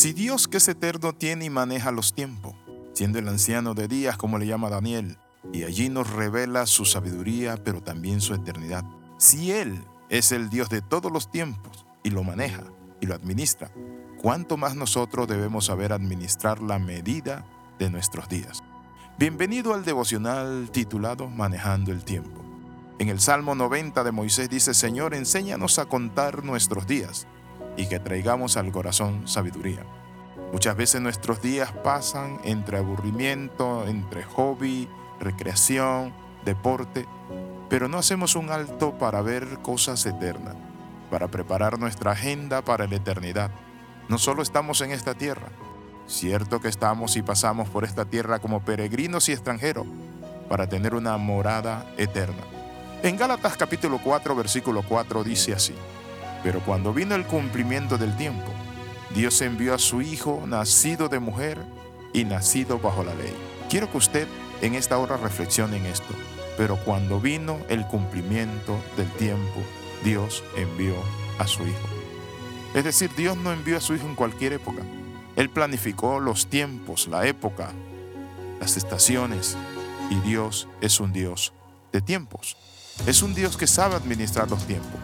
Si Dios que es eterno tiene y maneja los tiempos, siendo el anciano de días como le llama Daniel, y allí nos revela su sabiduría, pero también su eternidad. Si Él es el Dios de todos los tiempos y lo maneja y lo administra, ¿cuánto más nosotros debemos saber administrar la medida de nuestros días? Bienvenido al devocional titulado Manejando el Tiempo. En el Salmo 90 de Moisés dice, Señor, enséñanos a contar nuestros días y que traigamos al corazón sabiduría. Muchas veces nuestros días pasan entre aburrimiento, entre hobby, recreación, deporte, pero no hacemos un alto para ver cosas eternas, para preparar nuestra agenda para la eternidad. No solo estamos en esta tierra, cierto que estamos y pasamos por esta tierra como peregrinos y extranjeros para tener una morada eterna. En Gálatas capítulo 4 versículo 4 dice así, pero cuando vino el cumplimiento del tiempo, Dios envió a su Hijo nacido de mujer y nacido bajo la ley. Quiero que usted en esta hora reflexione en esto. Pero cuando vino el cumplimiento del tiempo, Dios envió a su Hijo. Es decir, Dios no envió a su Hijo en cualquier época. Él planificó los tiempos, la época, las estaciones. Y Dios es un Dios de tiempos. Es un Dios que sabe administrar los tiempos.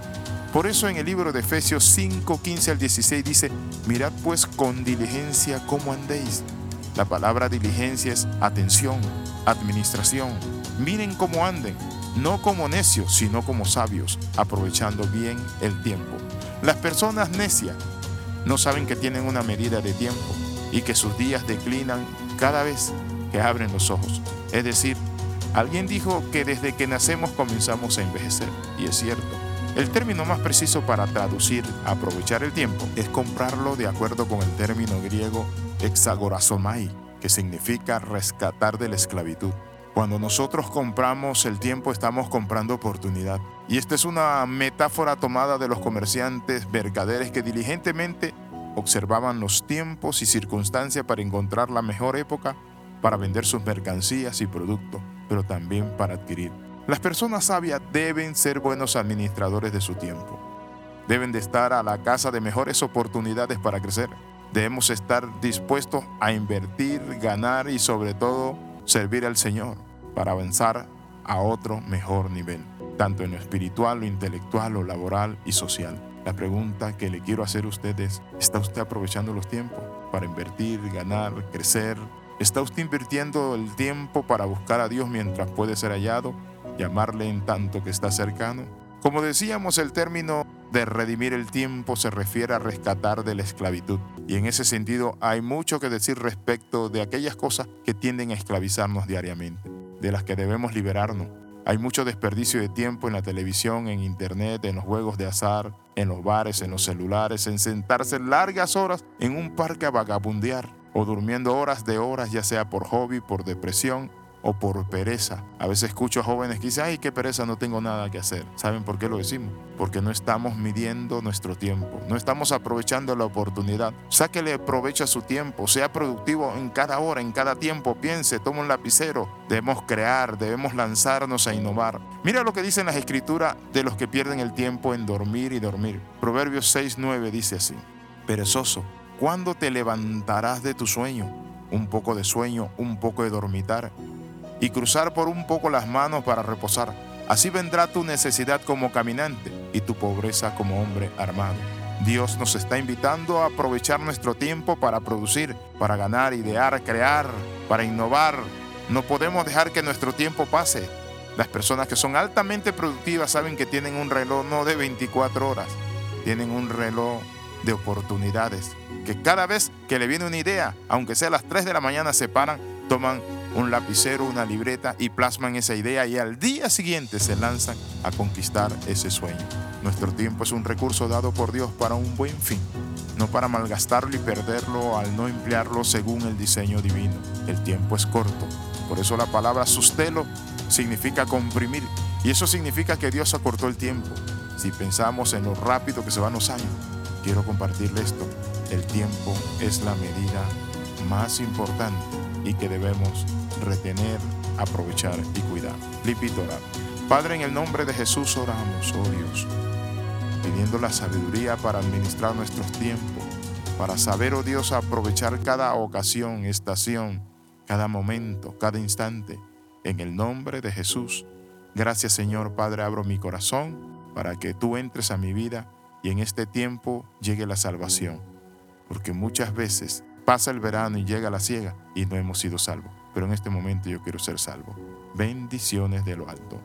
Por eso en el libro de Efesios 5, 15 al 16 dice, mirad pues con diligencia cómo andéis. La palabra diligencia es atención, administración. Miren cómo anden, no como necios, sino como sabios, aprovechando bien el tiempo. Las personas necias no saben que tienen una medida de tiempo y que sus días declinan cada vez que abren los ojos. Es decir, alguien dijo que desde que nacemos comenzamos a envejecer, y es cierto. El término más preciso para traducir aprovechar el tiempo es comprarlo de acuerdo con el término griego exagorazomai, que significa rescatar de la esclavitud. Cuando nosotros compramos el tiempo estamos comprando oportunidad. Y esta es una metáfora tomada de los comerciantes mercaderes que diligentemente observaban los tiempos y circunstancias para encontrar la mejor época para vender sus mercancías y productos, pero también para adquirir. Las personas sabias deben ser buenos administradores de su tiempo. Deben de estar a la casa de mejores oportunidades para crecer. Debemos estar dispuestos a invertir, ganar y sobre todo servir al Señor para avanzar a otro mejor nivel, tanto en lo espiritual, lo intelectual, lo laboral y social. La pregunta que le quiero hacer a usted es, ¿está usted aprovechando los tiempos para invertir, ganar, crecer? ¿Está usted invirtiendo el tiempo para buscar a Dios mientras puede ser hallado? Llamarle en tanto que está cercano. Como decíamos, el término de redimir el tiempo se refiere a rescatar de la esclavitud. Y en ese sentido hay mucho que decir respecto de aquellas cosas que tienden a esclavizarnos diariamente, de las que debemos liberarnos. Hay mucho desperdicio de tiempo en la televisión, en internet, en los juegos de azar, en los bares, en los celulares, en sentarse largas horas en un parque a vagabundear o durmiendo horas de horas, ya sea por hobby, por depresión o por pereza. A veces escucho a jóvenes que dicen, ay, qué pereza, no tengo nada que hacer. ¿Saben por qué lo decimos? Porque no estamos midiendo nuestro tiempo, no estamos aprovechando la oportunidad. Sáquele provecho a su tiempo, sea productivo en cada hora, en cada tiempo, piense, toma un lapicero. Debemos crear, debemos lanzarnos a innovar. Mira lo que dicen las escrituras de los que pierden el tiempo en dormir y dormir. Proverbios 6.9 dice así, perezoso, ¿cuándo te levantarás de tu sueño? Un poco de sueño, un poco de dormitar y cruzar por un poco las manos para reposar. Así vendrá tu necesidad como caminante y tu pobreza como hombre armado. Dios nos está invitando a aprovechar nuestro tiempo para producir, para ganar, idear, crear, para innovar. No podemos dejar que nuestro tiempo pase. Las personas que son altamente productivas saben que tienen un reloj no de 24 horas, tienen un reloj de oportunidades, que cada vez que le viene una idea, aunque sea a las 3 de la mañana, se paran, toman un lapicero, una libreta y plasman esa idea y al día siguiente se lanzan a conquistar ese sueño. Nuestro tiempo es un recurso dado por Dios para un buen fin, no para malgastarlo y perderlo al no emplearlo según el diseño divino. El tiempo es corto, por eso la palabra sustelo significa comprimir y eso significa que Dios acortó el tiempo. Si pensamos en lo rápido que se van los años, quiero compartirle esto. El tiempo es la medida más importante y que debemos retener, aprovechar y cuidar. Lipito Padre, en el nombre de Jesús oramos, oh Dios, pidiendo la sabiduría para administrar nuestros tiempos, para saber, oh Dios, aprovechar cada ocasión, estación, cada momento, cada instante. En el nombre de Jesús. Gracias Señor Padre, abro mi corazón para que tú entres a mi vida y en este tiempo llegue la salvación. Porque muchas veces pasa el verano y llega la ciega y no hemos sido salvos. Pero en este momento yo quiero ser salvo. Bendiciones de lo alto.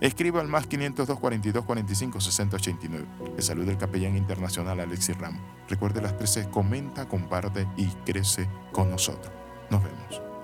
Escriba al más 502 42 45 60 89. Le saluda el capellán internacional Alexis Ramos. Recuerde las 13, comenta, comparte y crece con nosotros. Nos vemos.